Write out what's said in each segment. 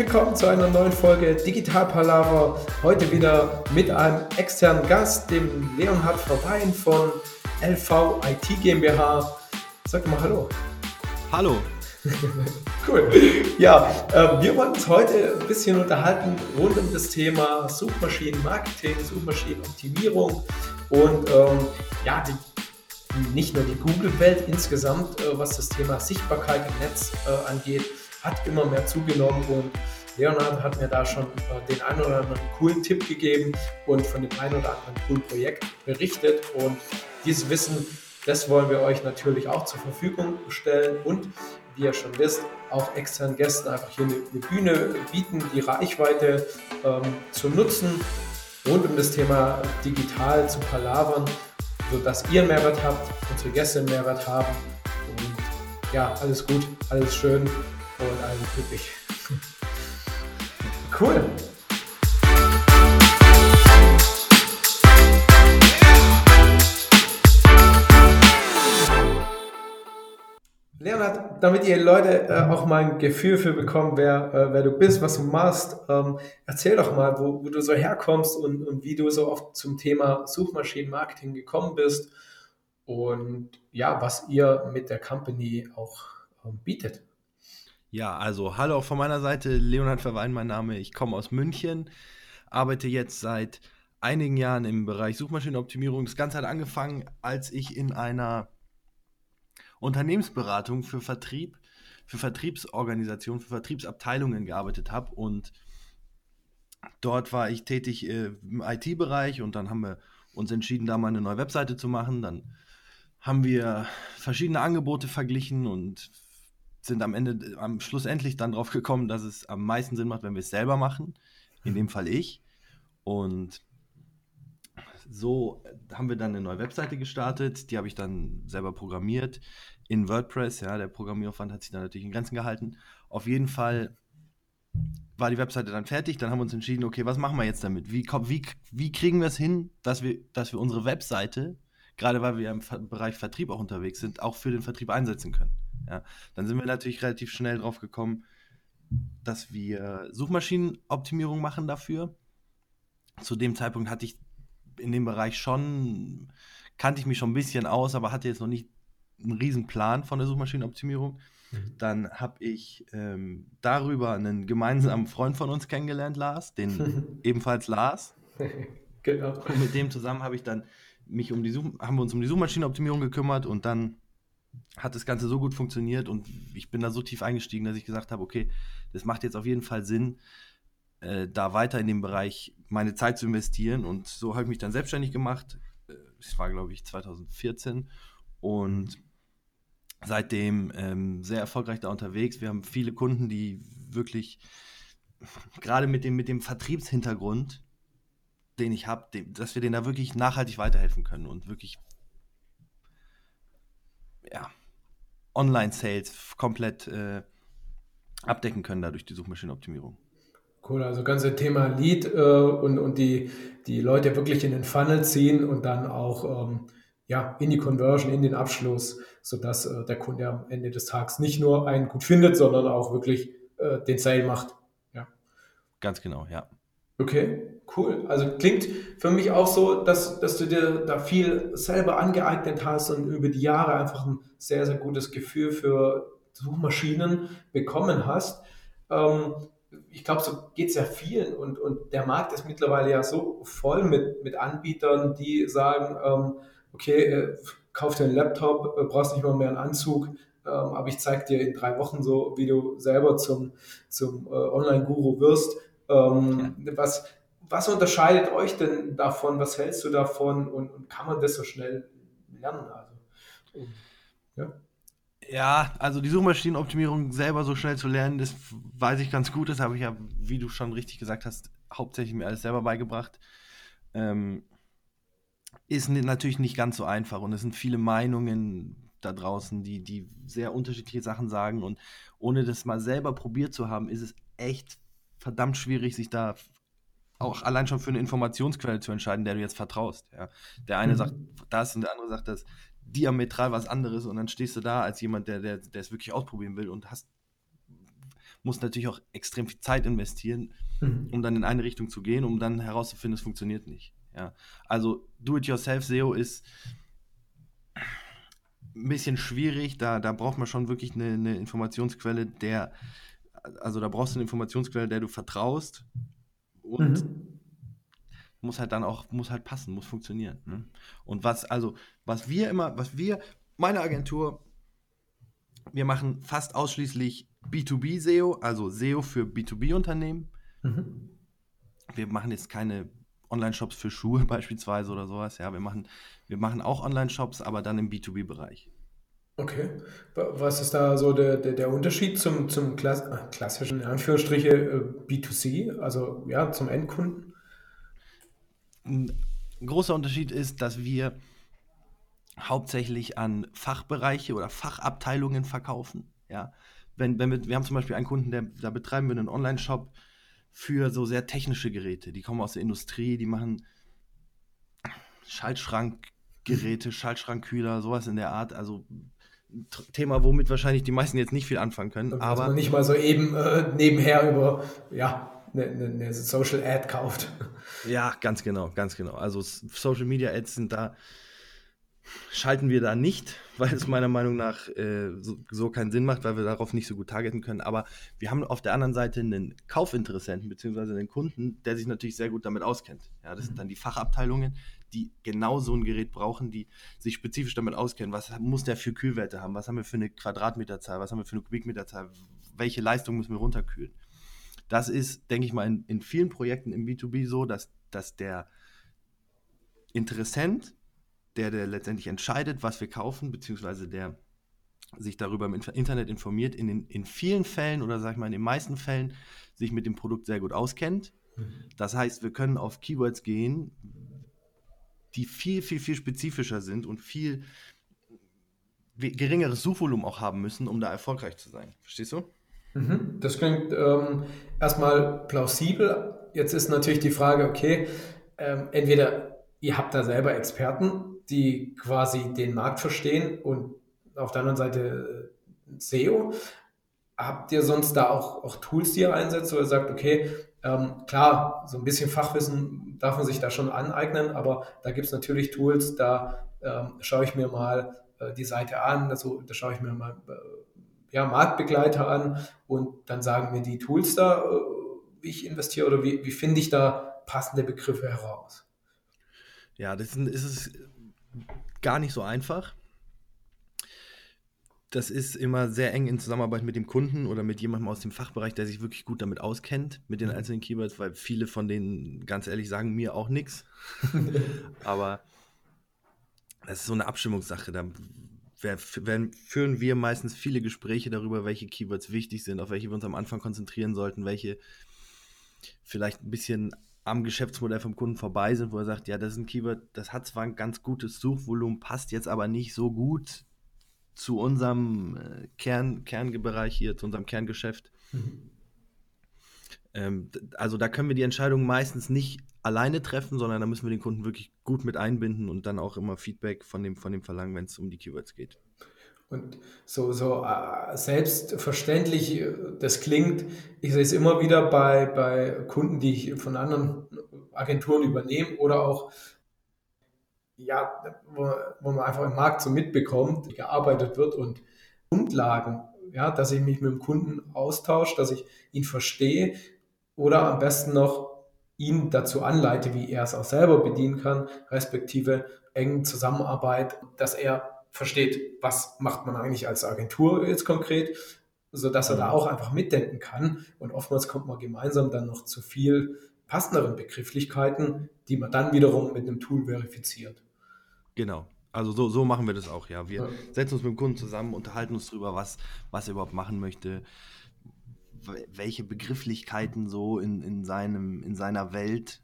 willkommen zu einer neuen Folge Digital Palaver. Heute wieder mit einem externen Gast, dem Leonhard Verwein von LV IT GmbH. Sag mal Hallo. Hallo. cool. Ja, äh, wir wollen uns heute ein bisschen unterhalten rund um das Thema Suchmaschinenmarketing, Suchmaschinenoptimierung und ähm, ja, die nicht nur die Google-Welt insgesamt, äh, was das Thema Sichtbarkeit im Netz äh, angeht, hat immer mehr zugenommen und Leonard hat mir da schon äh, den einen oder anderen coolen Tipp gegeben und von dem einen oder anderen coolen Projekt berichtet und dieses Wissen, das wollen wir euch natürlich auch zur Verfügung stellen und wie ihr schon wisst, auch externen Gästen einfach hier eine, Bühne bieten, die Reichweite ähm, zu nutzen, rund um das Thema digital zu palavern sodass ihr einen Mehrwert habt, unsere Gäste einen Mehrwert haben. Und ja, alles gut, alles schön und allen glücklich. cool. Leonhard, damit ihr Leute äh, auch mal ein Gefühl für bekommen, wer, äh, wer du bist, was du machst, ähm, erzähl doch mal, wo, wo du so herkommst und, und, wie du so oft zum Thema Suchmaschinenmarketing gekommen bist und ja, was ihr mit der Company auch ähm, bietet. Ja, also hallo auch von meiner Seite, Leonhard Verwein mein Name, ich komme aus München, arbeite jetzt seit einigen Jahren im Bereich Suchmaschinenoptimierung. Das Ganze hat angefangen, als ich in einer Unternehmensberatung für Vertrieb, für Vertriebsorganisationen, für Vertriebsabteilungen gearbeitet habe und dort war ich tätig äh, im IT-Bereich und dann haben wir uns entschieden, da mal eine neue Webseite zu machen. Dann haben wir verschiedene Angebote verglichen und sind am Ende, am Schluss endlich dann drauf gekommen, dass es am meisten Sinn macht, wenn wir es selber machen. In dem Fall ich. Und so haben wir dann eine neue Webseite gestartet, die habe ich dann selber programmiert in WordPress. Ja, der Programmieraufwand hat sich dann natürlich in Grenzen gehalten. Auf jeden Fall war die Webseite dann fertig. Dann haben wir uns entschieden, okay, was machen wir jetzt damit? Wie, wie, wie kriegen wir es hin, dass wir, dass wir unsere Webseite, gerade weil wir im Bereich Vertrieb auch unterwegs sind, auch für den Vertrieb einsetzen können? Ja, dann sind wir natürlich relativ schnell drauf gekommen, dass wir Suchmaschinenoptimierung machen dafür. Zu dem Zeitpunkt hatte ich in dem Bereich schon, kannte ich mich schon ein bisschen aus, aber hatte jetzt noch nicht einen riesen Plan von der Suchmaschinenoptimierung. Mhm. Dann habe ich ähm, darüber einen gemeinsamen Freund von uns kennengelernt, Lars, den ebenfalls Lars. genau. Und mit dem zusammen habe ich dann mich um die Such haben wir uns um die Suchmaschinenoptimierung gekümmert und dann hat das Ganze so gut funktioniert und ich bin da so tief eingestiegen, dass ich gesagt habe, okay, das macht jetzt auf jeden Fall Sinn, äh, da weiter in dem Bereich meine Zeit zu investieren. Und so habe ich mich dann selbstständig gemacht. Äh, das war, glaube ich, 2014. Und seitdem ähm, sehr erfolgreich da unterwegs. Wir haben viele Kunden, die wirklich gerade mit dem, mit dem Vertriebshintergrund, den ich habe, dass wir denen da wirklich nachhaltig weiterhelfen können und wirklich ja, Online-Sales komplett äh, abdecken können dadurch die Suchmaschinenoptimierung. Cool, also ganze Thema Lead äh, und, und die, die Leute wirklich in den Funnel ziehen und dann auch ähm, ja, in die Conversion, in den Abschluss, sodass äh, der Kunde am Ende des Tages nicht nur einen gut findet, sondern auch wirklich äh, den Sale macht. Ja. Ganz genau, ja. Okay, cool. Also klingt für mich auch so, dass, dass du dir da viel selber angeeignet hast und über die Jahre einfach ein sehr, sehr gutes Gefühl für Suchmaschinen bekommen hast. Ähm, ich glaube, so geht es ja vielen und, und der Markt ist mittlerweile ja so voll mit, mit Anbietern, die sagen, ähm, okay, äh, kauf dir einen Laptop, äh, brauchst nicht mal mehr einen Anzug, ähm, aber ich zeige dir in drei Wochen so, wie du selber zum, zum äh, Online-Guru wirst. Ähm, ja. was, was unterscheidet euch denn davon? Was hältst du davon und, und kann man das so schnell lernen? Also, ja. Ja, also die Suchmaschinenoptimierung selber so schnell zu lernen, das weiß ich ganz gut. Das habe ich ja, wie du schon richtig gesagt hast, hauptsächlich mir alles selber beigebracht. Ähm, ist natürlich nicht ganz so einfach und es sind viele Meinungen da draußen, die, die sehr unterschiedliche Sachen sagen und ohne das mal selber probiert zu haben, ist es echt verdammt schwierig, sich da auch allein schon für eine Informationsquelle zu entscheiden, der du jetzt vertraust. Ja. Der eine mhm. sagt das und der andere sagt das diametral was anderes und dann stehst du da als jemand, der, der, der es wirklich ausprobieren will und hast musst natürlich auch extrem viel Zeit investieren, mhm. um dann in eine Richtung zu gehen, um dann herauszufinden, es funktioniert nicht. Ja. Also Do-it-yourself-SEO ist ein bisschen schwierig, da, da braucht man schon wirklich eine, eine Informationsquelle, der, also da brauchst du eine Informationsquelle, der du vertraust und mhm. muss halt dann auch, muss halt passen, muss funktionieren. Ne? Und was, also, was wir immer, was wir, meine Agentur, wir machen fast ausschließlich B2B SEO, also SEO für B2B-Unternehmen. Mhm. Wir machen jetzt keine Online-Shops für Schuhe beispielsweise oder sowas. Ja, wir machen, wir machen auch Online-Shops, aber dann im B2B-Bereich. Okay. Was ist da so der, der, der Unterschied zum, zum Klass äh, klassischen, in Anführungsstriche, äh, B2C, also ja, zum Endkunden? Ein großer Unterschied ist, dass wir hauptsächlich an Fachbereiche oder Fachabteilungen verkaufen. Ja. Wenn, wenn wir, wir haben zum Beispiel einen Kunden, der, da betreiben wir einen Online-Shop für so sehr technische Geräte. Die kommen aus der Industrie, die machen Schaltschrankgeräte, Schaltschrankkühler, sowas in der Art. Also Thema, womit wahrscheinlich die meisten jetzt nicht viel anfangen können. Was aber man nicht mal so eben äh, nebenher über ja, eine, ne, ne Social Ad kauft. Ja, ganz genau, ganz genau. Also Social Media Ads sind da schalten wir da nicht, weil es meiner Meinung nach äh, so, so, keinen Sinn macht, weil wir darauf nicht so gut targeten können. Aber wir haben auf der anderen Seite einen Kaufinteressenten bzw. einen Kunden, der sich natürlich sehr gut damit auskennt. Ja, das sind dann die Fachabteilungen, die genau so ein Gerät brauchen, die sich spezifisch damit auskennen. Was muss der für Kühlwerte haben? Was haben wir für eine Quadratmeterzahl? Was haben wir für eine Kubikmeterzahl? Welche Leistung müssen wir runterkühlen? Das ist, denke ich mal, in, in vielen Projekten im B2B so, dass, dass der Interessent der, der letztendlich entscheidet, was wir kaufen, beziehungsweise der sich darüber im Internet informiert, in, den, in vielen Fällen oder sag ich mal in den meisten Fällen sich mit dem Produkt sehr gut auskennt. Mhm. Das heißt, wir können auf Keywords gehen, die viel, viel, viel spezifischer sind und viel geringeres Suchvolumen auch haben müssen, um da erfolgreich zu sein. Verstehst du? Mhm. Das klingt ähm, erstmal plausibel. Jetzt ist natürlich die Frage, okay, ähm, entweder ihr habt da selber Experten, die quasi den Markt verstehen und auf der anderen Seite äh, SEO. Habt ihr sonst da auch, auch Tools, die ihr einsetzt, wo ihr sagt, okay, ähm, klar, so ein bisschen Fachwissen darf man sich da schon aneignen, aber da gibt es natürlich Tools, da ähm, schaue ich mir mal äh, die Seite an, also, da schaue ich mir mal äh, ja, Marktbegleiter an und dann sagen mir die Tools da, äh, wie ich investiere oder wie, wie finde ich da passende Begriffe heraus. Ja, das ist, ist gar nicht so einfach. Das ist immer sehr eng in Zusammenarbeit mit dem Kunden oder mit jemandem aus dem Fachbereich, der sich wirklich gut damit auskennt, mit den mhm. einzelnen Keywords, weil viele von denen, ganz ehrlich, sagen mir auch nichts. Aber das ist so eine Abstimmungssache. Da führen wir meistens viele Gespräche darüber, welche Keywords wichtig sind, auf welche wir uns am Anfang konzentrieren sollten, welche vielleicht ein bisschen am Geschäftsmodell vom Kunden vorbei sind, wo er sagt, ja, das ist ein Keyword, das hat zwar ein ganz gutes Suchvolumen, passt jetzt aber nicht so gut zu unserem äh, Kern, Kernbereich hier, zu unserem Kerngeschäft. Mhm. Ähm, also da können wir die Entscheidung meistens nicht alleine treffen, sondern da müssen wir den Kunden wirklich gut mit einbinden und dann auch immer Feedback von dem, von dem verlangen, wenn es um die Keywords geht. Und so, so äh, selbstverständlich äh, das klingt, ich sehe es immer wieder bei, bei Kunden, die ich von anderen Agenturen übernehme oder auch, ja, wo, wo man einfach im Markt so mitbekommt, gearbeitet wird und Grundlagen, ja, dass ich mich mit dem Kunden austausche, dass ich ihn verstehe oder am besten noch ihn dazu anleite, wie er es auch selber bedienen kann, respektive engen Zusammenarbeit, dass er versteht, was macht man eigentlich als Agentur jetzt konkret, sodass er da mhm. auch einfach mitdenken kann. Und oftmals kommt man gemeinsam dann noch zu viel passenderen Begrifflichkeiten, die man dann wiederum mit einem Tool verifiziert. Genau. Also so, so machen wir das auch, ja. Wir setzen uns mit dem Kunden zusammen, unterhalten uns darüber, was, was er überhaupt machen möchte, welche Begrifflichkeiten so in, in, seinem, in seiner Welt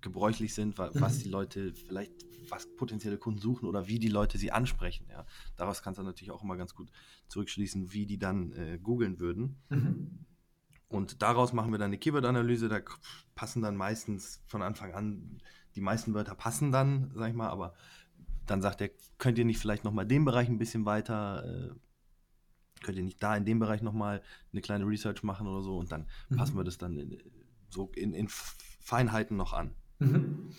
gebräuchlich sind, was die Leute vielleicht, was potenzielle Kunden suchen oder wie die Leute sie ansprechen. Ja. Daraus kannst du natürlich auch immer ganz gut zurückschließen, wie die dann äh, googeln würden. Mhm. Und daraus machen wir dann eine Keyword-Analyse. Da passen dann meistens von Anfang an, die meisten Wörter passen dann, sag ich mal, aber dann sagt er, könnt ihr nicht vielleicht nochmal den Bereich ein bisschen weiter äh, könnt ihr nicht da in dem Bereich nochmal eine kleine Research machen oder so und dann mhm. passen wir das dann in, so in, in Feinheiten noch an. Mhm.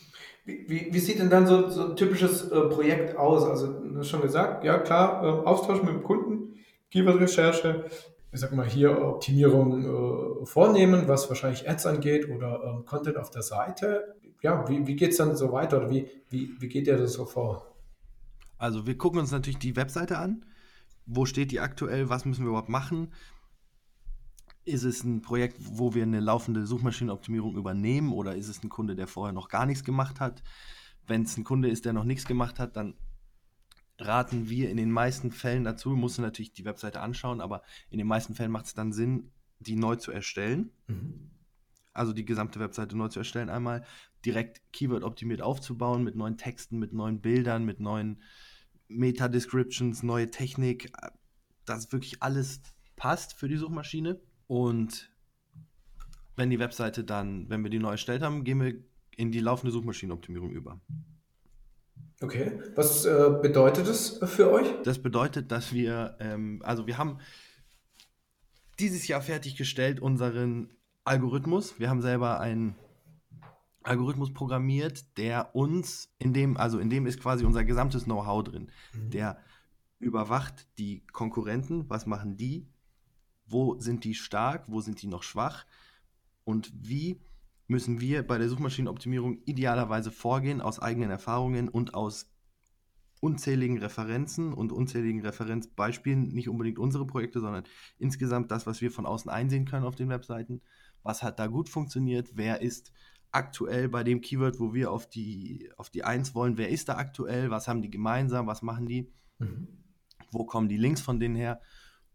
Wie, wie, wie, sieht denn dann so, so ein typisches äh, Projekt aus? Also, schon gesagt, ja klar, äh, Austausch mit dem Kunden, Keyword-Recherche, ich sag mal hier Optimierung äh, vornehmen, was wahrscheinlich Ads angeht oder ähm, Content auf der Seite. Ja, wie, wie geht es dann so weiter oder wie, wie, wie geht ihr das so vor? Also wir gucken uns natürlich die Webseite an. Wo steht die aktuell? Was müssen wir überhaupt machen? Ist es ein Projekt, wo wir eine laufende Suchmaschinenoptimierung übernehmen oder ist es ein Kunde, der vorher noch gar nichts gemacht hat? Wenn es ein Kunde ist, der noch nichts gemacht hat, dann raten wir in den meisten Fällen dazu, musst du natürlich die Webseite anschauen, aber in den meisten Fällen macht es dann Sinn, die neu zu erstellen. Mhm. Also die gesamte Webseite neu zu erstellen, einmal direkt Keyword-optimiert aufzubauen mit neuen Texten, mit neuen Bildern, mit neuen Meta-Descriptions, neue Technik, dass wirklich alles passt für die Suchmaschine. Und wenn die Webseite dann, wenn wir die neu erstellt haben, gehen wir in die laufende Suchmaschinenoptimierung über. Okay, was äh, bedeutet das für euch? Das bedeutet, dass wir, ähm, also wir haben dieses Jahr fertiggestellt unseren Algorithmus. Wir haben selber einen Algorithmus programmiert, der uns, in dem, also in dem ist quasi unser gesamtes Know-how drin. Mhm. Der überwacht die Konkurrenten, was machen die, wo sind die stark, wo sind die noch schwach und wie müssen wir bei der Suchmaschinenoptimierung idealerweise vorgehen aus eigenen Erfahrungen und aus unzähligen Referenzen und unzähligen Referenzbeispielen, nicht unbedingt unsere Projekte, sondern insgesamt das, was wir von außen einsehen können auf den Webseiten. Was hat da gut funktioniert? Wer ist aktuell bei dem Keyword, wo wir auf die, auf die 1 wollen? Wer ist da aktuell? Was haben die gemeinsam? Was machen die? Mhm. Wo kommen die Links von denen her?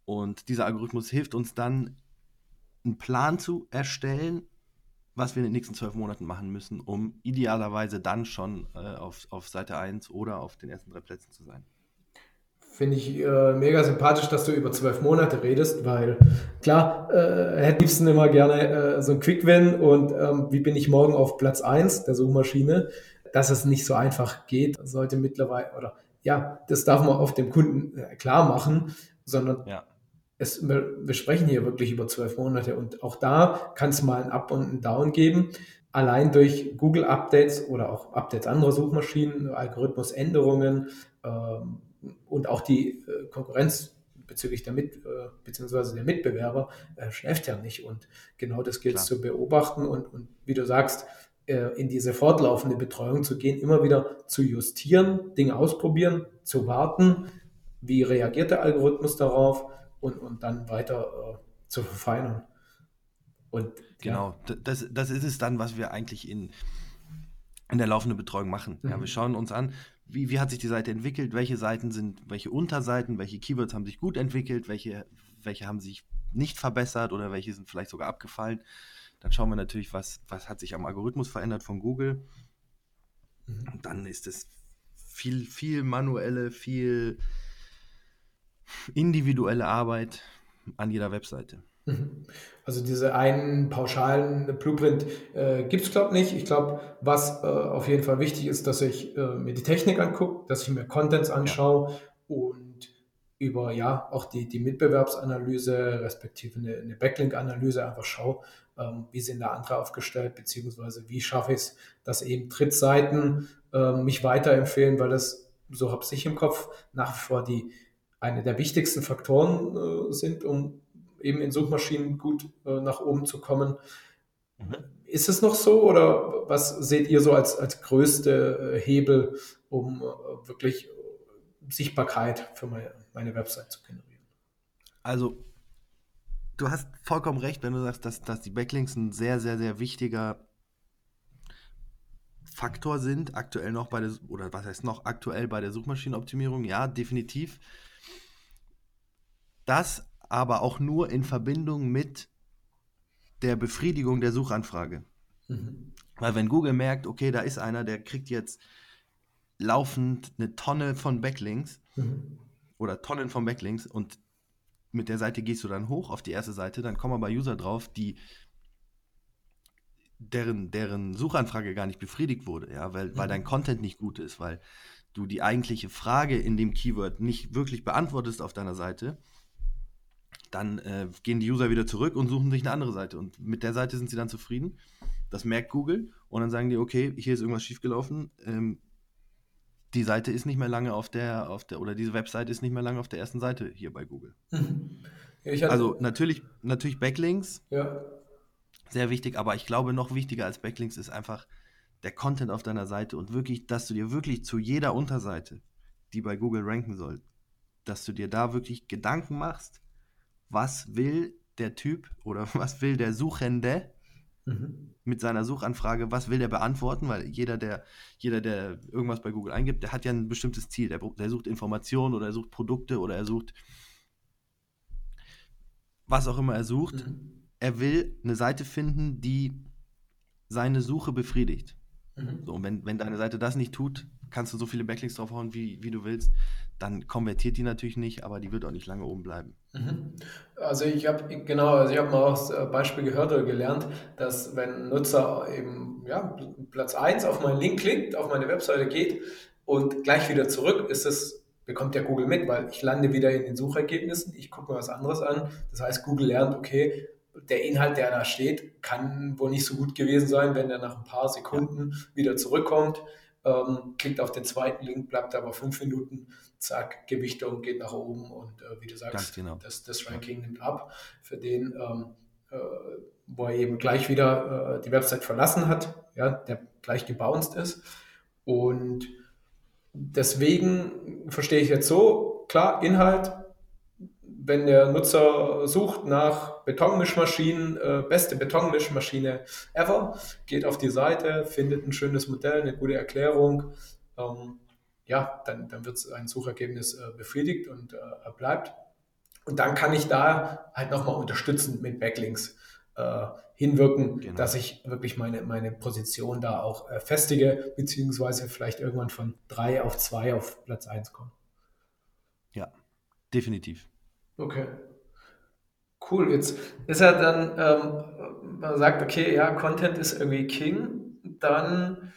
Und dieser Algorithmus hilft uns dann, einen Plan zu erstellen, was wir in den nächsten zwölf Monaten machen müssen, um idealerweise dann schon äh, auf, auf Seite 1 oder auf den ersten drei Plätzen zu sein. Finde ich äh, mega sympathisch, dass du über zwölf Monate redest, weil klar, äh, hätte liebsten immer gerne äh, so ein Quick-Win und ähm, wie bin ich morgen auf Platz 1 der Suchmaschine, dass es nicht so einfach geht, sollte mittlerweile, oder ja, das darf man auf dem Kunden äh, klar machen, sondern ja es, wir sprechen hier wirklich über zwölf Monate und auch da kann es mal ein Up und ein Down geben. Allein durch Google Updates oder auch Updates anderer Suchmaschinen, Algorithmusänderungen ähm, und auch die äh, Konkurrenz bezüglich der Mit, äh, beziehungsweise der Mitbewerber äh, schläft ja nicht. Und genau das gilt es zu beobachten und, und wie du sagst, äh, in diese fortlaufende Betreuung zu gehen, immer wieder zu justieren, Dinge ausprobieren, zu warten, wie reagiert der Algorithmus darauf und, und dann weiter äh, zu verfeinern. Und, genau, ja. das, das ist es dann, was wir eigentlich in, in der laufenden Betreuung machen. Mhm. Ja, wir schauen uns an, wie, wie hat sich die Seite entwickelt, welche Seiten sind, welche Unterseiten, welche Keywords haben sich gut entwickelt, welche, welche haben sich nicht verbessert oder welche sind vielleicht sogar abgefallen. Dann schauen wir natürlich, was, was hat sich am Algorithmus verändert von Google. Mhm. Und dann ist es viel, viel manuelle, viel individuelle Arbeit an jeder Webseite. Mhm. Also diese einen pauschalen Blueprint äh, gibt es, glaube ich, nicht. Ich glaube, was äh, auf jeden Fall wichtig ist, dass ich äh, mir die Technik angucke, dass ich mir Contents anschaue ja. und über ja auch die, die Mitbewerbsanalyse, respektive eine, eine Backlink-Analyse einfach schaue, ähm, wie sind da andere aufgestellt, beziehungsweise wie schaffe ich es, dass eben Trittseiten ähm, mich weiterempfehlen, weil das, so habe ich im Kopf, nach wie vor die, eine der wichtigsten Faktoren äh, sind, um eben in Suchmaschinen gut äh, nach oben zu kommen. Mhm. Ist es noch so oder was seht ihr so als, als größte äh, Hebel, um äh, wirklich Sichtbarkeit für meine, meine Website zu generieren? Also, du hast vollkommen recht, wenn du sagst, dass, dass die Backlinks ein sehr, sehr, sehr wichtiger Faktor sind, aktuell noch bei der, oder was heißt noch aktuell bei der Suchmaschinenoptimierung. Ja, definitiv. Das aber auch nur in Verbindung mit der Befriedigung der Suchanfrage. Mhm. Weil wenn Google merkt, okay, da ist einer, der kriegt jetzt laufend eine Tonne von Backlinks mhm. oder Tonnen von Backlinks und mit der Seite gehst du dann hoch auf die erste Seite, dann kommen aber User drauf, die deren, deren Suchanfrage gar nicht befriedigt wurde, ja, weil, mhm. weil dein Content nicht gut ist, weil du die eigentliche Frage in dem Keyword nicht wirklich beantwortest auf deiner Seite dann äh, gehen die User wieder zurück und suchen sich eine andere Seite. Und mit der Seite sind sie dann zufrieden. Das merkt Google und dann sagen die, okay, hier ist irgendwas schiefgelaufen. Ähm, die Seite ist nicht mehr lange auf der, auf der, oder diese Webseite ist nicht mehr lange auf der ersten Seite hier bei Google. Ja, also natürlich, natürlich Backlinks. Ja. Sehr wichtig, aber ich glaube, noch wichtiger als Backlinks ist einfach der Content auf deiner Seite und wirklich, dass du dir wirklich zu jeder Unterseite, die bei Google ranken soll, dass du dir da wirklich Gedanken machst, was will der Typ oder was will der Suchende mhm. mit seiner Suchanfrage, was will der beantworten, weil jeder, der, jeder, der irgendwas bei Google eingibt, der hat ja ein bestimmtes Ziel. Der, der sucht Informationen oder er sucht Produkte oder er sucht was auch immer er sucht. Mhm. Er will eine Seite finden, die seine Suche befriedigt. Mhm. So, und wenn, wenn deine Seite das nicht tut, kannst du so viele Backlinks draufhauen, wie, wie du willst. Dann konvertiert die natürlich nicht, aber die wird auch nicht lange oben bleiben. Mhm. Also ich habe genau, also ich habe mal auch das äh, Beispiel gehört oder gelernt, dass wenn ein Nutzer eben ja, Platz 1 auf meinen Link klickt, auf meine Webseite geht und gleich wieder zurück, ist es, bekommt ja Google mit, weil ich lande wieder in den Suchergebnissen, ich gucke mir was anderes an. Das heißt, Google lernt, okay, der Inhalt, der da steht, kann wohl nicht so gut gewesen sein, wenn er nach ein paar Sekunden wieder zurückkommt ähm, klickt auf den zweiten Link, bleibt aber fünf Minuten, zack, Gewichtung geht nach oben und äh, wie du sagst, genau. das, das, Ranking nimmt ab für den, ähm, äh, wo er eben gleich wieder äh, die Website verlassen hat, ja, der gleich gebounced ist. Und deswegen verstehe ich jetzt so, klar, Inhalt wenn der Nutzer sucht nach Betonmischmaschinen, äh, beste Betonmischmaschine ever, geht auf die Seite, findet ein schönes Modell, eine gute Erklärung, ähm, ja, dann, dann wird ein Suchergebnis äh, befriedigt und äh, bleibt. Und dann kann ich da halt nochmal unterstützend mit Backlinks äh, hinwirken, genau. dass ich wirklich meine, meine Position da auch äh, festige, beziehungsweise vielleicht irgendwann von drei auf zwei auf Platz eins komme. Ja, definitiv. Okay. Cool. Jetzt ist ja dann, ähm, man sagt, okay, ja, Content ist irgendwie King, dann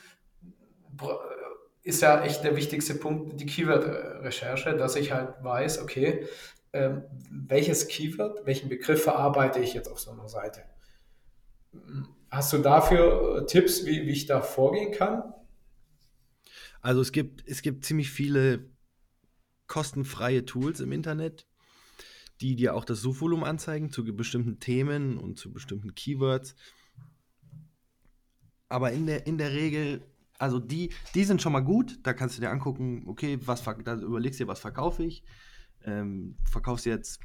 ist ja echt der wichtigste Punkt die Keyword-Recherche, dass ich halt weiß, okay, ähm, welches Keyword, welchen Begriff verarbeite ich jetzt auf so einer Seite. Hast du dafür äh, Tipps, wie, wie ich da vorgehen kann? Also es gibt, es gibt ziemlich viele kostenfreie Tools im Internet, die dir auch das Suchvolumen anzeigen zu bestimmten Themen und zu bestimmten Keywords. Aber in der, in der Regel, also die, die sind schon mal gut. Da kannst du dir angucken, okay, was da überlegst du dir, was verkaufe ich. Ähm, verkaufst jetzt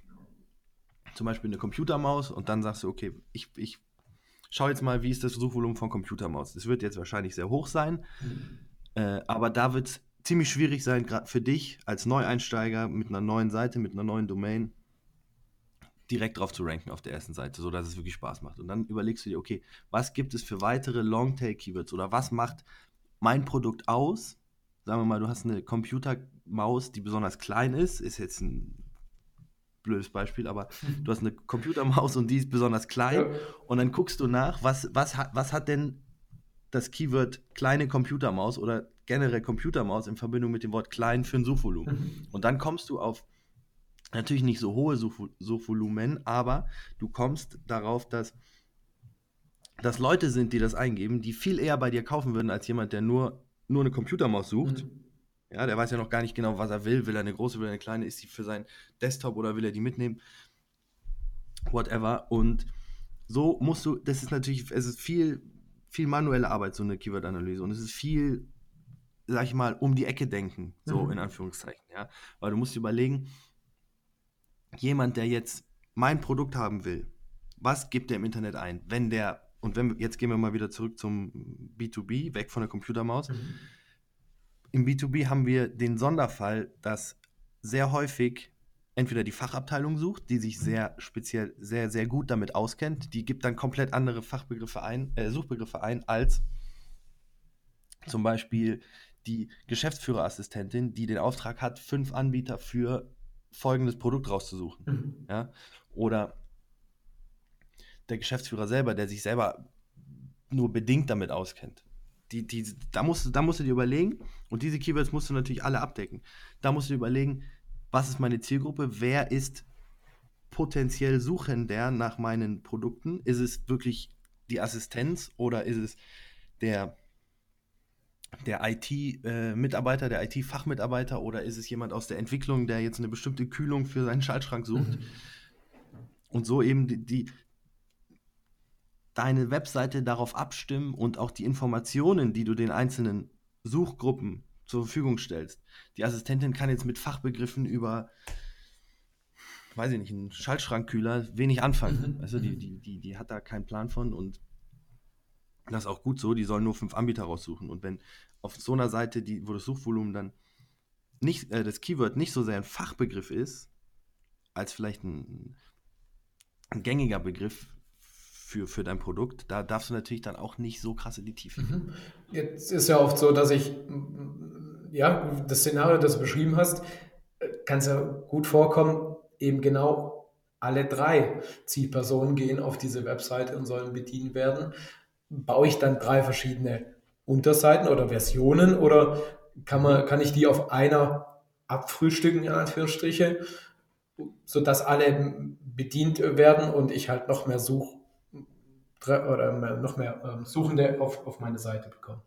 zum Beispiel eine Computermaus und dann sagst du, okay, ich, ich schau jetzt mal, wie ist das Suchvolumen von Computermaus. Das wird jetzt wahrscheinlich sehr hoch sein, mhm. äh, aber da wird es ziemlich schwierig sein, gerade für dich als Neueinsteiger mit einer neuen Seite, mit einer neuen Domain, direkt drauf zu ranken auf der ersten Seite, sodass es wirklich Spaß macht. Und dann überlegst du dir, okay, was gibt es für weitere Longtail-Keywords oder was macht mein Produkt aus? Sagen wir mal, du hast eine Computermaus, die besonders klein ist, ist jetzt ein blödes Beispiel, aber du hast eine Computermaus und die ist besonders klein ja. und dann guckst du nach, was, was, hat, was hat denn das Keyword kleine Computermaus oder generell Computermaus in Verbindung mit dem Wort klein für ein Suchvolumen. Mhm. Und dann kommst du auf Natürlich nicht so hohe Suchvolumen, aber du kommst darauf, dass das Leute sind, die das eingeben, die viel eher bei dir kaufen würden, als jemand, der nur, nur eine Computermaus sucht. Mhm. Ja, der weiß ja noch gar nicht genau, was er will. Will er eine große, will er eine kleine? Ist sie für seinen Desktop oder will er die mitnehmen? Whatever. Und so musst du, das ist natürlich, es ist viel, viel manuelle Arbeit, so eine Keyword-Analyse. Und es ist viel, sag ich mal, um die Ecke denken, so mhm. in Anführungszeichen. Ja, weil du musst dir überlegen, jemand, der jetzt mein Produkt haben will, was gibt er im Internet ein? Wenn der, und wenn jetzt gehen wir mal wieder zurück zum B2B, weg von der Computermaus. Mhm. Im B2B haben wir den Sonderfall, dass sehr häufig entweder die Fachabteilung sucht, die sich sehr speziell, sehr, sehr gut damit auskennt, die gibt dann komplett andere Fachbegriffe ein, äh, Suchbegriffe ein, als zum Beispiel die Geschäftsführerassistentin, die den Auftrag hat, fünf Anbieter für folgendes Produkt rauszusuchen. Mhm. Ja? Oder der Geschäftsführer selber, der sich selber nur bedingt damit auskennt. Die, die, da, musst du, da musst du dir überlegen, und diese Keywords musst du natürlich alle abdecken. Da musst du dir überlegen, was ist meine Zielgruppe, wer ist potenziell Suchender nach meinen Produkten? Ist es wirklich die Assistenz oder ist es der, der IT-Mitarbeiter, äh, der IT-Fachmitarbeiter oder ist es jemand aus der Entwicklung, der jetzt eine bestimmte Kühlung für seinen Schaltschrank sucht? Mhm. Und so eben die, die, deine Webseite darauf abstimmen und auch die Informationen, die du den einzelnen Suchgruppen zur Verfügung stellst. Die Assistentin kann jetzt mit Fachbegriffen über, weiß ich nicht, einen Schaltschrankkühler wenig anfangen. Mhm. Also die, die, die, die hat da keinen Plan von und das ist auch gut so, die sollen nur fünf Anbieter raussuchen. Und wenn auf so einer Seite, die, wo das Suchvolumen dann nicht, äh, das Keyword nicht so sehr ein Fachbegriff ist, als vielleicht ein, ein gängiger Begriff für, für dein Produkt, da darfst du natürlich dann auch nicht so krass in die Tiefe gehen. Mhm. Jetzt ist ja oft so, dass ich, ja, das Szenario, das du beschrieben hast, kann es ja gut vorkommen, eben genau alle drei Zielpersonen gehen auf diese Webseite und sollen bedient werden. Baue ich dann drei verschiedene Unterseiten oder Versionen oder kann, man, kann ich die auf einer abfrühstücken, in Anführungsstriche, sodass alle bedient werden und ich halt noch mehr Such, oder noch mehr ähm, Suchende auf, auf meine Seite bekommen.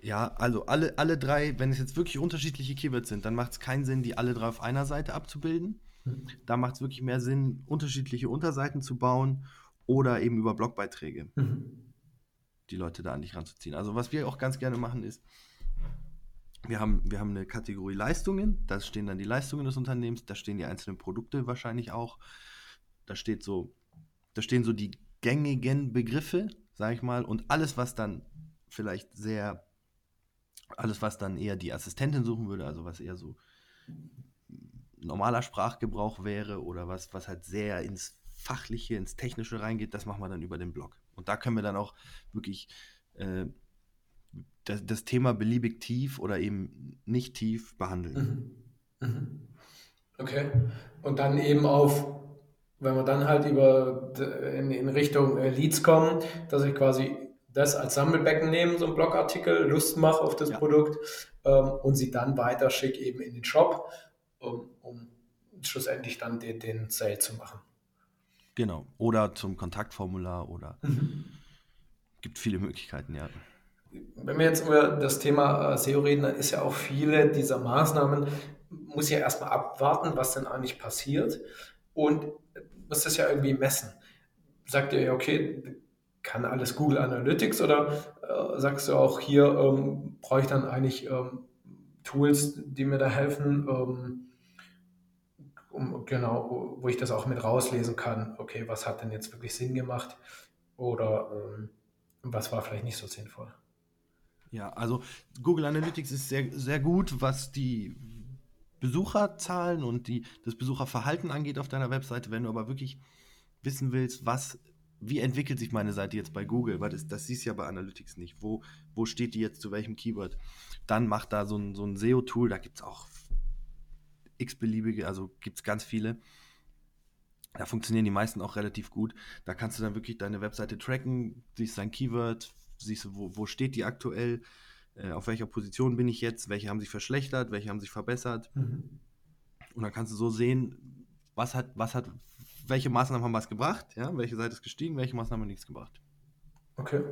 Ja, also alle, alle drei, wenn es jetzt wirklich unterschiedliche Keywords sind, dann macht es keinen Sinn, die alle drei auf einer Seite abzubilden. Mhm. Da macht es wirklich mehr Sinn, unterschiedliche Unterseiten zu bauen oder eben über Blogbeiträge mhm. die Leute da an dich ranzuziehen. Also was wir auch ganz gerne machen ist, wir haben, wir haben eine Kategorie Leistungen, da stehen dann die Leistungen des Unternehmens, da stehen die einzelnen Produkte wahrscheinlich auch. Da steht so, da stehen so die gängigen Begriffe, sage ich mal, und alles, was dann vielleicht sehr, alles, was dann eher die Assistentin suchen würde, also was eher so normaler Sprachgebrauch wäre oder was, was halt sehr ins Fachliche, ins Technische reingeht, das machen wir dann über den Blog. Und da können wir dann auch wirklich äh, das, das, Thema beliebig tief oder eben nicht tief behandeln. Mhm. Mhm. Okay. Und dann eben auf wenn wir dann halt über in, in Richtung äh, Leads kommen, dass ich quasi das als Sammelbecken nehme, so ein Blogartikel, Lust mache auf das ja. Produkt ähm, und sie dann weiter schick eben in den Shop, um, um schlussendlich dann den, den Sale zu machen. Genau. Oder zum Kontaktformular oder mhm. gibt viele Möglichkeiten, ja. Wenn wir jetzt über das Thema äh, SEO reden, dann ist ja auch viele dieser Maßnahmen, muss ja erstmal abwarten, was denn eigentlich passiert. Und musst das ja irgendwie messen. Sagt ihr, okay, kann alles Google Analytics oder äh, sagst du auch hier, ähm, brauche ich dann eigentlich ähm, Tools, die mir da helfen, ähm, um, genau, wo ich das auch mit rauslesen kann, okay, was hat denn jetzt wirklich Sinn gemacht oder ähm, was war vielleicht nicht so sinnvoll. Ja, also Google Analytics ist sehr, sehr gut, was die Besucherzahlen und die, das Besucherverhalten angeht auf deiner Webseite. Wenn du aber wirklich wissen willst, was, wie entwickelt sich meine Seite jetzt bei Google, weil das, das siehst du ja bei Analytics nicht. Wo, wo steht die jetzt zu welchem Keyword? Dann macht da so ein, so ein SEO-Tool, da gibt es auch x-beliebige, also gibt es ganz viele. Da funktionieren die meisten auch relativ gut. Da kannst du dann wirklich deine Webseite tracken, siehst dein Keyword, siehst, wo, wo steht die aktuell, äh, auf welcher Position bin ich jetzt, welche haben sich verschlechtert, welche haben sich verbessert. Mhm. Und dann kannst du so sehen, was hat, was hat, welche Maßnahmen haben was gebracht, ja, welche Seite ist gestiegen, welche Maßnahmen haben nichts gebracht. Okay.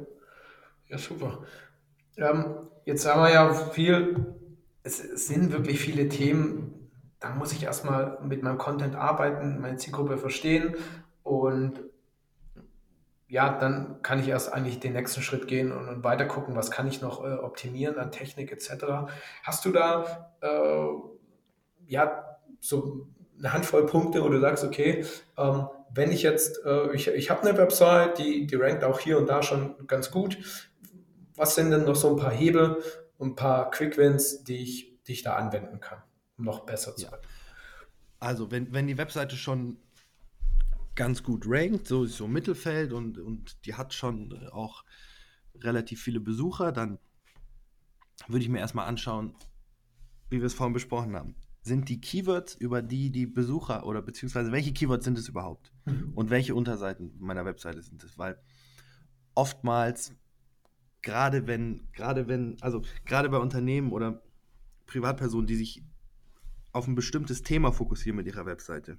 Ja, super. Ähm, jetzt haben wir ja viel, es, es sind wirklich viele Themen, da muss ich erstmal mit meinem Content arbeiten, meine Zielgruppe verstehen und ja, dann kann ich erst eigentlich den nächsten Schritt gehen und, und weiter gucken, was kann ich noch äh, optimieren an Technik etc. Hast du da äh, ja so eine Handvoll Punkte, wo du sagst, okay, ähm, wenn ich jetzt, äh, ich, ich habe eine Website, die, die rankt auch hier und da schon ganz gut. Was sind denn noch so ein paar Hebel und ein paar Quick Wins, die ich, die ich da anwenden kann, noch besser zu werden? Also, wenn, wenn die Webseite schon ganz gut rankt, so so Mittelfeld und, und die hat schon auch relativ viele Besucher, dann würde ich mir erstmal anschauen, wie wir es vorhin besprochen haben. Sind die Keywords, über die die Besucher oder beziehungsweise welche Keywords sind es überhaupt? Mhm. Und welche Unterseiten meiner Webseite sind es? Weil oftmals, gerade wenn, gerade wenn, also gerade bei Unternehmen oder Privatpersonen, die sich auf ein bestimmtes Thema fokussieren mit ihrer Webseite.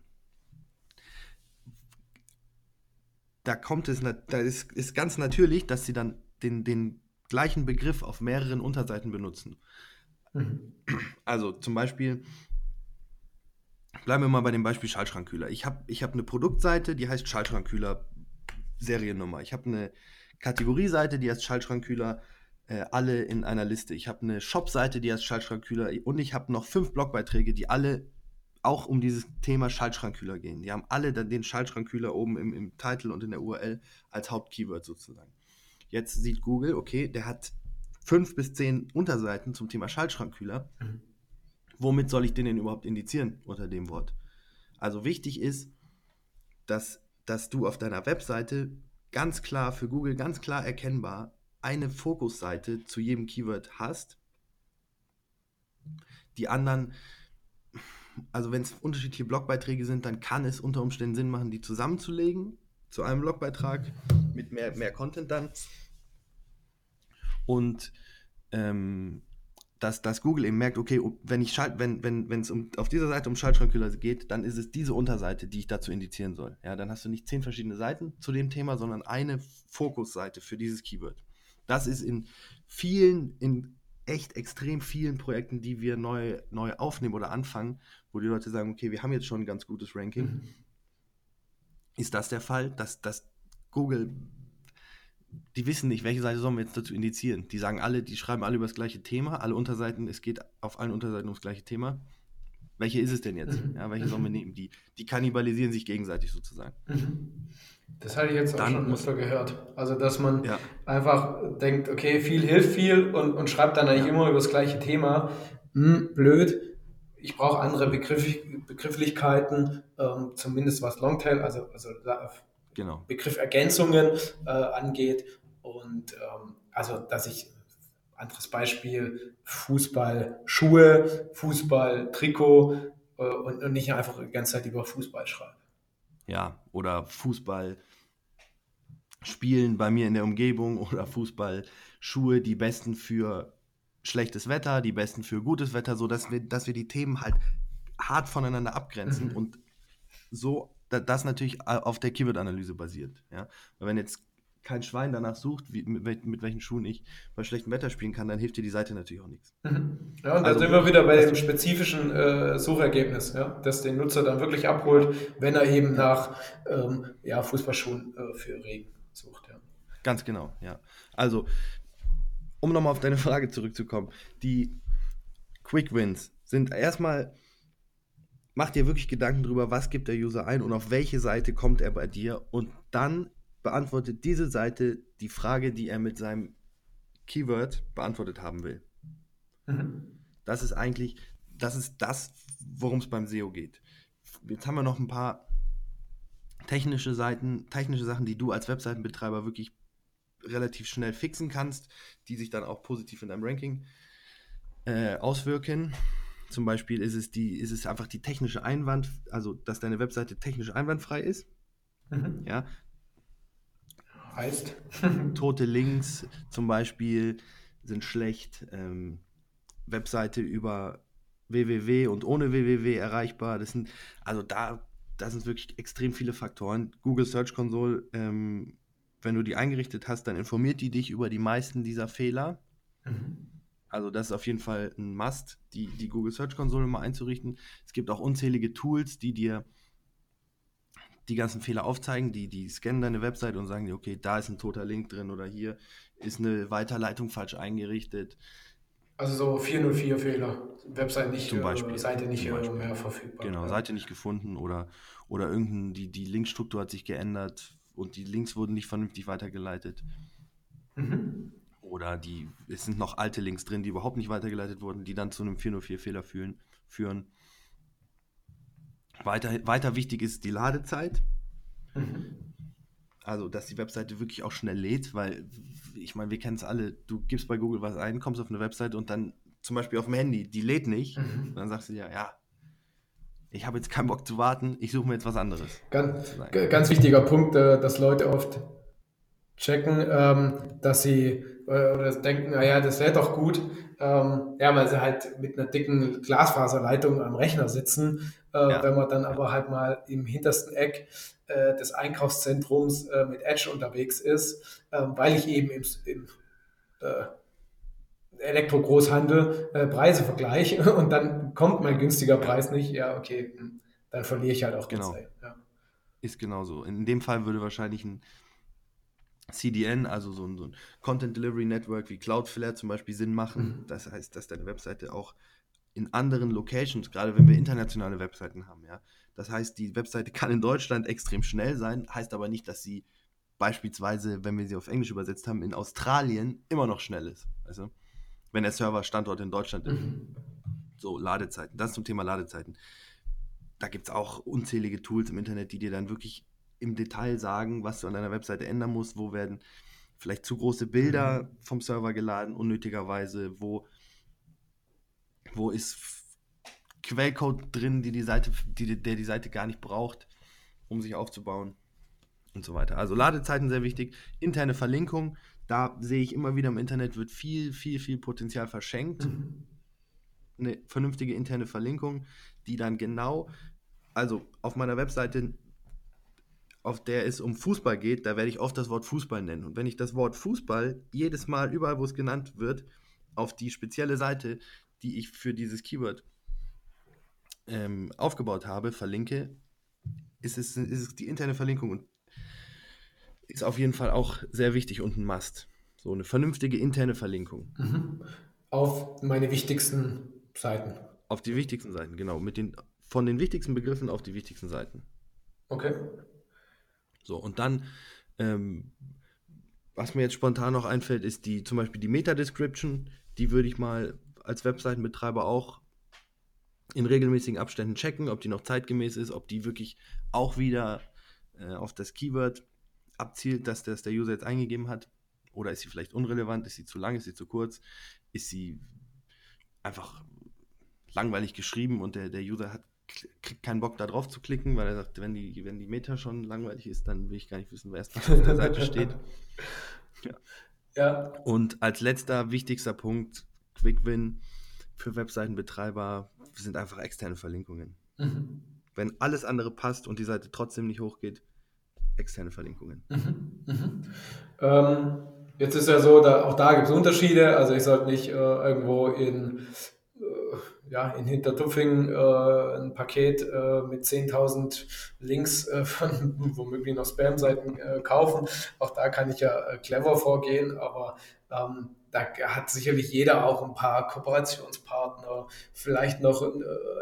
Da kommt es, da ist, ist ganz natürlich, dass sie dann den, den gleichen Begriff auf mehreren Unterseiten benutzen. Mhm. Also zum Beispiel, bleiben wir mal bei dem Beispiel Schaltschrankkühler. Ich habe ich hab eine Produktseite, die heißt Schaltschrankkühler Seriennummer. Ich habe eine Kategorieseite, die heißt Schaltschrankkühler äh, alle in einer Liste. Ich habe eine Shop-Seite, die heißt Schaltschrankkühler und ich habe noch fünf Blogbeiträge, die alle auch um dieses Thema Schaltschrankkühler gehen. Die haben alle dann den Schaltschrankkühler oben im, im Titel und in der URL als Hauptkeyword sozusagen. Jetzt sieht Google, okay, der hat fünf bis zehn Unterseiten zum Thema Schaltschrankkühler. Mhm. Womit soll ich den denn überhaupt indizieren unter dem Wort? Also wichtig ist, dass, dass du auf deiner Webseite ganz klar für Google ganz klar erkennbar eine Fokusseite zu jedem Keyword hast. Die anderen also wenn es unterschiedliche Blogbeiträge sind, dann kann es unter Umständen Sinn machen, die zusammenzulegen zu einem Blogbeitrag mit mehr, mehr Content dann. Und ähm, dass, dass Google eben merkt, okay, wenn ich schalt, wenn, wenn, wenn es um, auf dieser Seite um Schaltschrankkühler geht, dann ist es diese Unterseite, die ich dazu indizieren soll. Ja, dann hast du nicht zehn verschiedene Seiten zu dem Thema, sondern eine Fokusseite für dieses Keyword. Das ist in vielen, in echt extrem vielen Projekten, die wir neu, neu aufnehmen oder anfangen, wo die Leute sagen, okay, wir haben jetzt schon ein ganz gutes Ranking. Mhm. Ist das der Fall, dass, dass Google, die wissen nicht, welche Seite sollen wir jetzt dazu indizieren? Die sagen alle, die schreiben alle über das gleiche Thema, alle Unterseiten, es geht auf allen Unterseiten ums gleiche Thema. Welche ist es denn jetzt? Mhm. Ja, welche sollen wir nehmen? Die, die kannibalisieren sich gegenseitig sozusagen. Mhm. Das hatte ich jetzt auch schon öfter gehört. Also, dass man ja. einfach denkt, okay, viel hilft viel und, und schreibt dann eigentlich ja. immer über das gleiche Thema. Hm, blöd. Ich brauche andere Begriff, Begrifflichkeiten, ähm, zumindest was Longtail, also, also genau. Begriffergänzungen äh, angeht. Und ähm, also, dass ich, anderes Beispiel, Fußball, Schuhe, Fußball, Trikot äh, und, und nicht einfach die ganze Zeit über Fußball schreibe ja, oder Fußball spielen bei mir in der Umgebung oder Fußballschuhe, die besten für schlechtes Wetter, die besten für gutes Wetter, so dass wir, dass wir die Themen halt hart voneinander abgrenzen mhm. und so das natürlich auf der Keyword-Analyse basiert. Ja? Weil wenn jetzt kein Schwein danach sucht, wie, mit, mit, welchen Schuhen ich bei schlechtem Wetter spielen kann, dann hilft dir die Seite natürlich auch nichts. Mhm. Ja, und also, da sind wir wieder bei dem spezifischen äh, Suchergebnis, ja, das den Nutzer dann wirklich abholt, wenn er eben nach ähm, ja, Fußballschuhen äh, für Regen sucht. Ja. Ganz genau, ja. Also, um nochmal auf deine Frage zurückzukommen, die Quick Wins sind erstmal mach dir wirklich Gedanken darüber, was gibt der User ein und auf welche Seite kommt er bei dir und dann beantwortet diese Seite die Frage, die er mit seinem Keyword beantwortet haben will. Mhm. Das ist eigentlich, das ist das, worum es beim SEO geht. Jetzt haben wir noch ein paar technische Seiten, technische Sachen, die du als Webseitenbetreiber wirklich relativ schnell fixen kannst, die sich dann auch positiv in deinem Ranking äh, auswirken. Zum Beispiel ist es, die, ist es einfach die technische Einwand, also dass deine Webseite technisch einwandfrei ist. Mhm. Ja, Heißt? Tote Links zum Beispiel sind schlecht. Ähm, Webseite über www und ohne www erreichbar. Das sind, also da, da sind wirklich extrem viele Faktoren. Google Search Console, ähm, wenn du die eingerichtet hast, dann informiert die dich über die meisten dieser Fehler. Mhm. Also das ist auf jeden Fall ein Must, die, die Google Search Console mal einzurichten. Es gibt auch unzählige Tools, die dir die ganzen Fehler aufzeigen, die, die scannen deine Website und sagen dir, okay, da ist ein toter Link drin oder hier ist eine Weiterleitung falsch eingerichtet. Also so 404-Fehler, Website nicht, Zum Beispiel, äh, Seite nicht äh, mehr verfügbar. Genau, ja. Seite nicht gefunden oder, oder irgendein, die, die Linkstruktur hat sich geändert und die Links wurden nicht vernünftig weitergeleitet. Mhm. Oder die, es sind noch alte Links drin, die überhaupt nicht weitergeleitet wurden, die dann zu einem 404-Fehler führen. Weiter, weiter wichtig ist die Ladezeit. Mhm. Also, dass die Webseite wirklich auch schnell lädt, weil ich meine, wir kennen es alle. Du gibst bei Google was ein, kommst auf eine Webseite und dann zum Beispiel auf dem Handy, die lädt nicht. Mhm. Dann sagst du dir, ja, ich habe jetzt keinen Bock zu warten, ich suche mir jetzt was anderes. Ganz, ganz wichtiger Punkt, äh, dass Leute oft checken, ähm, dass sie äh, oder denken, naja, das wäre doch gut, ähm, ja, weil sie halt mit einer dicken Glasfaserleitung am Rechner sitzen. Äh, ja. Wenn man dann aber halt mal im hintersten Eck äh, des Einkaufszentrums äh, mit Edge unterwegs ist, ähm, weil ich eben im, im äh, Elektro-Großhandel äh, Preise vergleiche und dann kommt mein günstiger Preis nicht, ja, okay, hm, dann verliere ich halt auch genau. Zeit. Ja. Ist genauso. In dem Fall würde wahrscheinlich ein CDN, also so ein, so ein, Content Delivery Network wie Cloudflare zum Beispiel Sinn machen. Mhm. Das heißt, dass deine Webseite auch in anderen Locations, gerade wenn wir internationale Webseiten haben, ja. Das heißt, die Webseite kann in Deutschland extrem schnell sein, heißt aber nicht, dass sie beispielsweise, wenn wir sie auf Englisch übersetzt haben, in Australien immer noch schnell ist. Also, wenn der Server Standort in Deutschland ist. Mhm. So, Ladezeiten. Das zum Thema Ladezeiten. Da gibt es auch unzählige Tools im Internet, die dir dann wirklich im Detail sagen, was du an deiner Webseite ändern musst, wo werden vielleicht zu große Bilder mhm. vom Server geladen, unnötigerweise, wo, wo ist Quellcode drin, die die Seite, die, der die Seite gar nicht braucht, um sich aufzubauen und so weiter. Also Ladezeiten sehr wichtig, interne Verlinkung, da sehe ich immer wieder im Internet wird viel, viel, viel Potenzial verschenkt. Mhm. Eine vernünftige interne Verlinkung, die dann genau, also auf meiner Webseite auf der es um Fußball geht, da werde ich oft das Wort Fußball nennen. Und wenn ich das Wort Fußball jedes Mal, überall wo es genannt wird, auf die spezielle Seite, die ich für dieses Keyword ähm, aufgebaut habe, verlinke, ist es, ist es die interne Verlinkung und ist auf jeden Fall auch sehr wichtig und ein Must. So eine vernünftige interne Verlinkung. Mhm. Auf meine wichtigsten Seiten. Auf die wichtigsten Seiten, genau. Mit den, von den wichtigsten Begriffen auf die wichtigsten Seiten. Okay. So, und dann, ähm, was mir jetzt spontan noch einfällt, ist die zum Beispiel die Meta-Description. Die würde ich mal als Webseitenbetreiber auch in regelmäßigen Abständen checken, ob die noch zeitgemäß ist, ob die wirklich auch wieder äh, auf das Keyword abzielt, dass das der User jetzt eingegeben hat. Oder ist sie vielleicht unrelevant? Ist sie zu lang? Ist sie zu kurz? Ist sie einfach langweilig geschrieben und der, der User hat kriegt keinen Bock da drauf zu klicken, weil er sagt, wenn die, wenn die Meta schon langweilig ist, dann will ich gar nicht wissen, wer erst auf der Seite steht. Ja. ja. Und als letzter wichtigster Punkt, Quick Win für Webseitenbetreiber sind einfach externe Verlinkungen. Mhm. Wenn alles andere passt und die Seite trotzdem nicht hochgeht, externe Verlinkungen. Mhm. Mhm. Ähm, jetzt ist ja so, da, auch da gibt es Unterschiede. Also ich sollte nicht äh, irgendwo in ja, in Hintertupfing äh, ein Paket äh, mit 10.000 Links äh, von womöglich noch Spam-Seiten äh, kaufen. Auch da kann ich ja äh, clever vorgehen, aber ähm, da hat sicherlich jeder auch ein paar Kooperationspartner, vielleicht noch äh,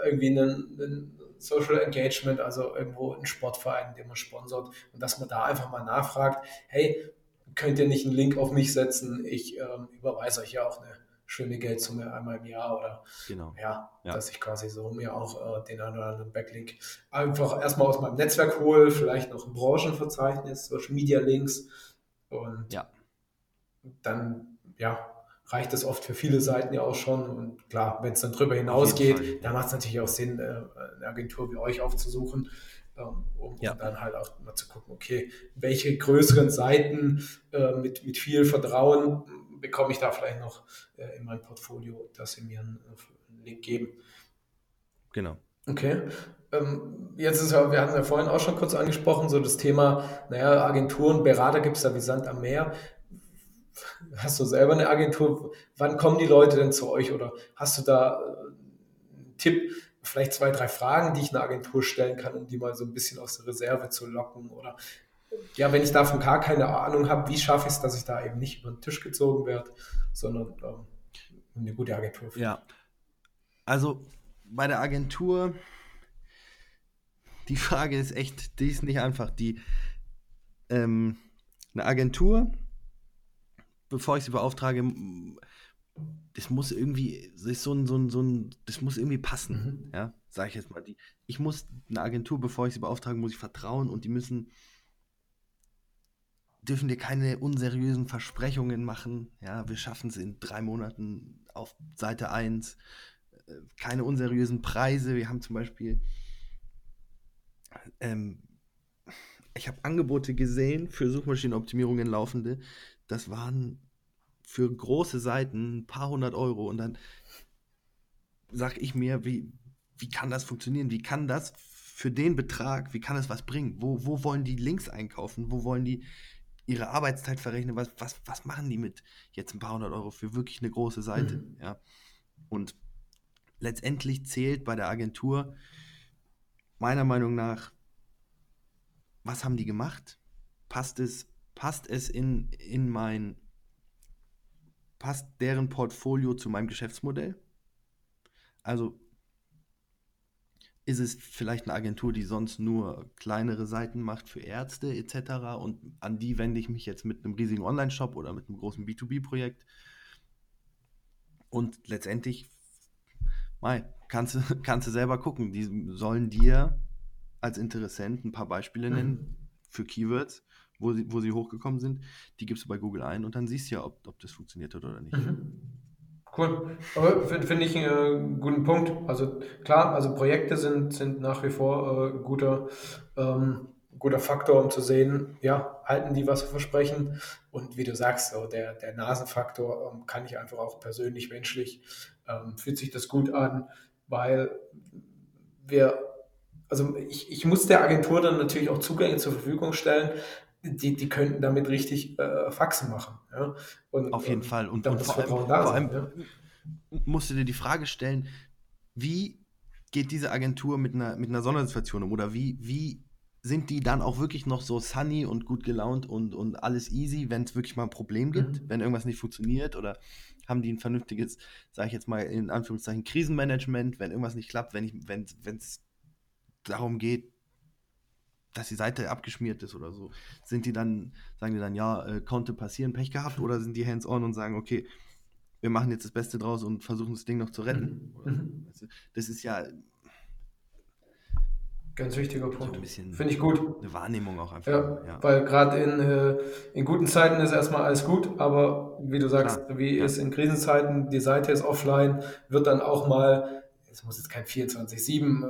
irgendwie einen, einen Social Engagement, also irgendwo einen Sportverein, den man sponsert und dass man da einfach mal nachfragt, hey, könnt ihr nicht einen Link auf mich setzen? Ich ähm, überweise euch ja auch eine schöne Geldsumme einmal im Jahr oder genau. ja, ja, dass ich quasi so mir auch äh, den einen oder anderen Backlink einfach erstmal aus meinem Netzwerk hole, vielleicht noch ein Branchenverzeichnis, Social Media Links und ja. dann ja, reicht das oft für viele Seiten ja auch schon und klar, wenn es dann drüber hinausgeht, Fall, ja. dann macht es natürlich auch Sinn, äh, eine Agentur wie euch aufzusuchen. Ähm, um, ja. dann halt auch mal zu gucken, okay, welche größeren Seiten äh, mit, mit viel Vertrauen bekomme ich da vielleicht noch äh, in mein Portfolio, dass sie mir einen, einen Link geben. Genau. Okay. Ähm, jetzt ist ja, wir hatten ja vorhin auch schon kurz angesprochen, so das Thema, naja, Agenturen, Berater gibt es da wie Sand am Meer. Hast du selber eine Agentur? Wann kommen die Leute denn zu euch? Oder hast du da äh, einen Tipp, vielleicht zwei, drei Fragen, die ich einer Agentur stellen kann, um die mal so ein bisschen aus der Reserve zu locken? Oder ja, wenn ich davon gar keine Ahnung habe, wie schaffe ich es, dass ich da eben nicht über den Tisch gezogen werde, sondern ähm, eine gute Agentur finde. Ja, also bei der Agentur, die Frage ist echt, die ist nicht einfach. Die, ähm, eine Agentur, bevor ich sie beauftrage, das muss irgendwie, das ist so ein, so ein, so ein, das muss irgendwie passen, mhm. ja, sage ich jetzt mal. Die, ich muss eine Agentur, bevor ich sie beauftrage, muss ich vertrauen und die müssen dürfen dir keine unseriösen Versprechungen machen. Ja, wir schaffen es in drei Monaten auf Seite 1. Äh, keine unseriösen Preise. Wir haben zum Beispiel, ähm, ich habe Angebote gesehen für Suchmaschinenoptimierungen laufende. Das waren für große Seiten ein paar hundert Euro und dann sage ich mir, wie, wie kann das funktionieren? Wie kann das für den Betrag, wie kann das was bringen? Wo, wo wollen die Links einkaufen? Wo wollen die ihre Arbeitszeit verrechnen? Was, was, was machen die mit jetzt ein paar hundert Euro für wirklich eine große Seite? Mhm. Ja? Und letztendlich zählt bei der Agentur meiner Meinung nach, was haben die gemacht? Passt es, passt es in, in mein, passt deren Portfolio zu meinem Geschäftsmodell? Also ist es vielleicht eine Agentur, die sonst nur kleinere Seiten macht für Ärzte etc. Und an die wende ich mich jetzt mit einem riesigen Online-Shop oder mit einem großen B2B-Projekt. Und letztendlich, Mai, kannst, kannst du selber gucken. Die sollen dir als Interessent ein paar Beispiele nennen mhm. für Keywords, wo sie, wo sie hochgekommen sind. Die gibst du bei Google ein und dann siehst du ja, ob, ob das funktioniert hat oder nicht. Mhm. Cool. Finde find ich einen äh, guten Punkt. Also klar, also Projekte sind, sind nach wie vor äh, guter, ähm, guter Faktor, um zu sehen, ja, halten die, was versprechen. Und wie du sagst, so der, der Nasenfaktor ähm, kann ich einfach auch persönlich, menschlich, ähm, fühlt sich das gut an, weil wir, also ich, ich muss der Agentur dann natürlich auch Zugänge zur Verfügung stellen, die, die könnten damit richtig äh, Faxen machen. Ja? Und, Auf jeden und, Fall. Und, und vor, allem, vor allem ja? musst du dir die Frage stellen, wie geht diese Agentur mit einer, mit einer Sondersituation um? Oder wie, wie sind die dann auch wirklich noch so sunny und gut gelaunt und, und alles easy, wenn es wirklich mal ein Problem gibt, mhm. wenn irgendwas nicht funktioniert? Oder haben die ein vernünftiges, sage ich jetzt mal in Anführungszeichen, Krisenmanagement, wenn irgendwas nicht klappt, wenn es darum geht, dass die Seite abgeschmiert ist oder so. Sind die dann, sagen die dann, ja, äh, konnte passieren, Pech gehabt, oder sind die hands-on und sagen, okay, wir machen jetzt das Beste draus und versuchen das Ding noch zu retten? Mhm. So. Das ist ja. Ganz wichtiger Punkt. Finde ich gut. Eine Wahrnehmung auch einfach. Ja, ja. Weil gerade in, äh, in guten Zeiten ist erstmal alles gut, aber wie du sagst, Klar. wie ja. ist in Krisenzeiten, die Seite ist offline, wird dann auch mal, es muss jetzt kein 24-7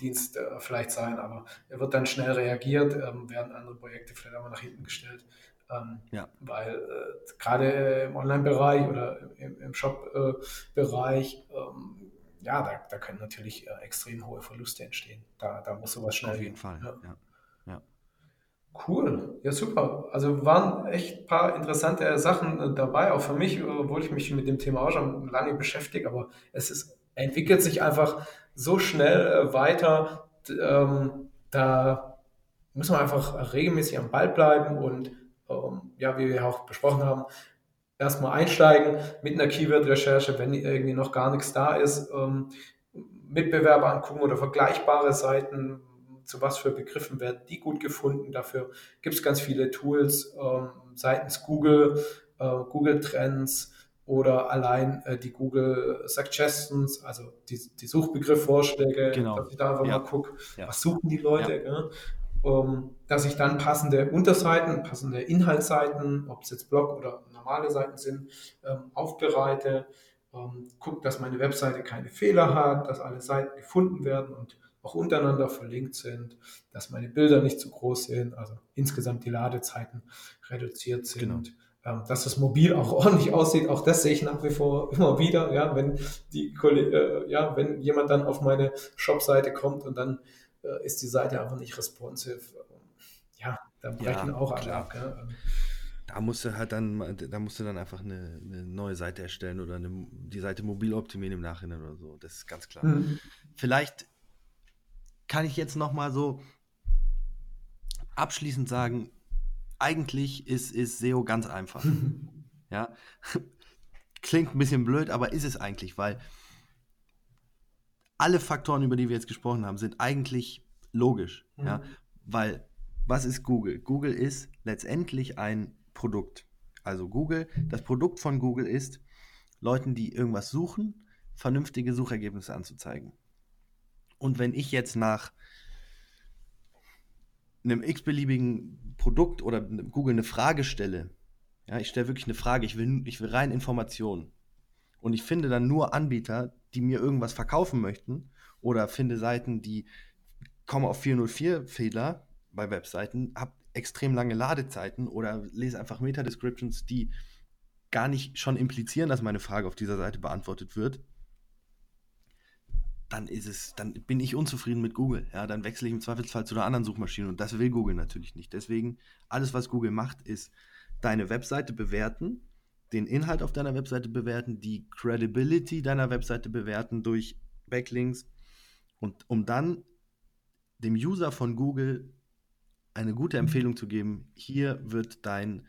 Dienst äh, vielleicht sein, aber er wird dann schnell reagiert, ähm, werden andere Projekte vielleicht auch mal nach hinten gestellt. Ähm, ja. Weil äh, gerade im Online-Bereich oder im, im Shop-Bereich, äh, ähm, ja, da, da können natürlich äh, extrem hohe Verluste entstehen. Da, da muss sowas schnell Auf jeden gehen. Fall, ja. ja. ja. Cool, ja super. Also waren echt ein paar interessante Sachen äh, dabei, auch für mich, obwohl ich mich mit dem Thema auch schon lange beschäftige, aber es ist, entwickelt sich einfach so schnell äh, weiter. Ähm, da muss man einfach regelmäßig am Ball bleiben und ähm, ja, wie wir auch besprochen haben, erstmal einsteigen mit einer Keyword-Recherche, wenn irgendwie noch gar nichts da ist, ähm, Mitbewerber angucken oder vergleichbare Seiten, zu was für Begriffen werden die gut gefunden. Dafür gibt es ganz viele Tools ähm, seitens Google, äh, Google Trends, oder allein äh, die Google Suggestions, also die, die Suchbegriffvorschläge, genau. dass ich da einfach ja. mal gucke, ja. was suchen die Leute, ja. um, dass ich dann passende Unterseiten, passende Inhaltsseiten, ob es jetzt Blog oder normale Seiten sind, ähm, aufbereite, ähm, gucke, dass meine Webseite keine Fehler hat, dass alle Seiten gefunden werden und auch untereinander verlinkt sind, dass meine Bilder nicht zu groß sind, also insgesamt die Ladezeiten reduziert sind. Genau dass das mobil auch ordentlich aussieht, auch das sehe ich nach wie vor immer wieder, ja, wenn die äh, ja, wenn jemand dann auf meine Shop-Seite kommt und dann äh, ist die Seite einfach nicht responsive, ja, dann brechen ja, auch alle ab. Ja. Da musst du halt dann, da musst du dann einfach eine, eine neue Seite erstellen oder eine, die Seite mobil optimieren im Nachhinein oder so. Das ist ganz klar. Mhm. Vielleicht kann ich jetzt noch mal so abschließend sagen, eigentlich ist, ist SEO ganz einfach. ja. Klingt ein bisschen blöd, aber ist es eigentlich, weil alle Faktoren, über die wir jetzt gesprochen haben, sind eigentlich logisch. Mhm. Ja. Weil, was ist Google? Google ist letztendlich ein Produkt. Also Google, das Produkt von Google ist, Leuten, die irgendwas suchen, vernünftige Suchergebnisse anzuzeigen. Und wenn ich jetzt nach einem x-beliebigen Produkt oder Google eine Frage stelle, ja, ich stelle wirklich eine Frage, ich will, ich will rein Informationen. Und ich finde dann nur Anbieter, die mir irgendwas verkaufen möchten oder finde Seiten, die kommen auf 404-Fehler bei Webseiten, habe extrem lange Ladezeiten oder lese einfach Meta-Descriptions, die gar nicht schon implizieren, dass meine Frage auf dieser Seite beantwortet wird, dann ist es, dann bin ich unzufrieden mit Google. Ja, dann wechsle ich im Zweifelsfall zu einer anderen Suchmaschine und das will Google natürlich nicht. Deswegen, alles, was Google macht, ist deine Webseite bewerten, den Inhalt auf deiner Webseite bewerten, die Credibility deiner Webseite bewerten durch Backlinks und um dann dem User von Google eine gute Empfehlung zu geben, hier wird dein,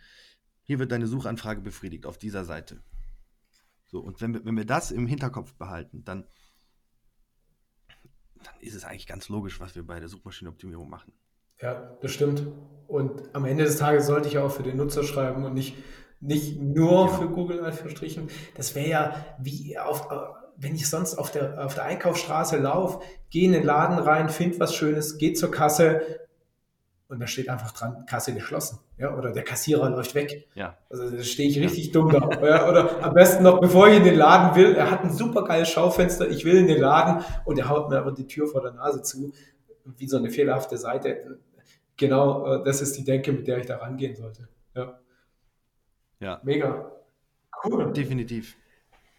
hier wird deine Suchanfrage befriedigt auf dieser Seite. So, und wenn wir, wenn wir das im Hinterkopf behalten, dann dann ist es eigentlich ganz logisch, was wir bei der Suchmaschinenoptimierung machen. Ja, das stimmt. Und am Ende des Tages sollte ich auch für den Nutzer schreiben und nicht, nicht nur ja. für Google Anführungsstrichen. Das wäre ja wie auf, wenn ich sonst auf der, auf der Einkaufsstraße laufe, gehe in den Laden rein, finde was Schönes, gehe zur Kasse und da steht einfach dran, Kasse geschlossen. Ja, oder der Kassierer läuft weg. Ja. Also da stehe ich richtig ja. dumm da. Ja, oder am besten noch, bevor ich in den Laden will, er hat ein super geiles Schaufenster, ich will in den Laden und er haut mir aber die Tür vor der Nase zu, wie so eine fehlerhafte Seite. Genau, äh, das ist die Denke, mit der ich da rangehen sollte. Ja. Ja. Mega. Cool. Definitiv.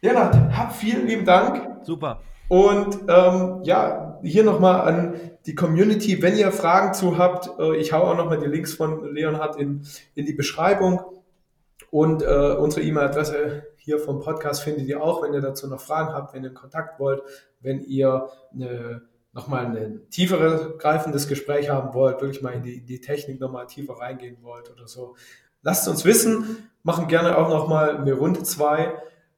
Ja, hab vielen lieben Dank. Super. Und ähm, ja, hier nochmal an die Community, wenn ihr Fragen zu habt, äh, ich hau auch nochmal die Links von Leonhard in, in die Beschreibung. Und äh, unsere E-Mail-Adresse hier vom Podcast findet ihr auch, wenn ihr dazu noch Fragen habt, wenn ihr Kontakt wollt, wenn ihr nochmal ein tieferes, greifendes Gespräch haben wollt, wirklich mal in die, die Technik nochmal tiefer reingehen wollt oder so. Lasst uns wissen, machen gerne auch nochmal eine Runde zwei.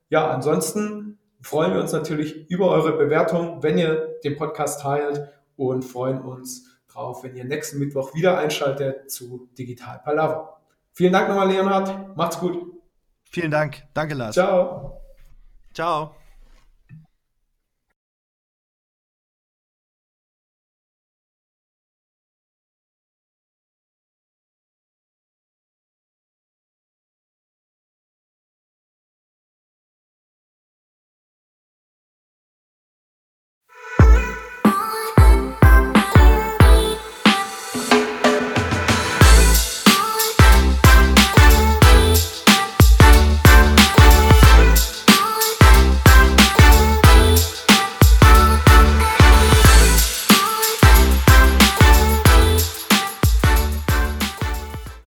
Ja, ansonsten freuen wir uns natürlich über eure Bewertung, wenn ihr den Podcast teilt und freuen uns drauf, wenn ihr nächsten Mittwoch wieder einschaltet zu Digital Palaver. Vielen Dank nochmal, Leonhard. Macht's gut. Vielen Dank. Danke, Lars. Ciao. Ciao.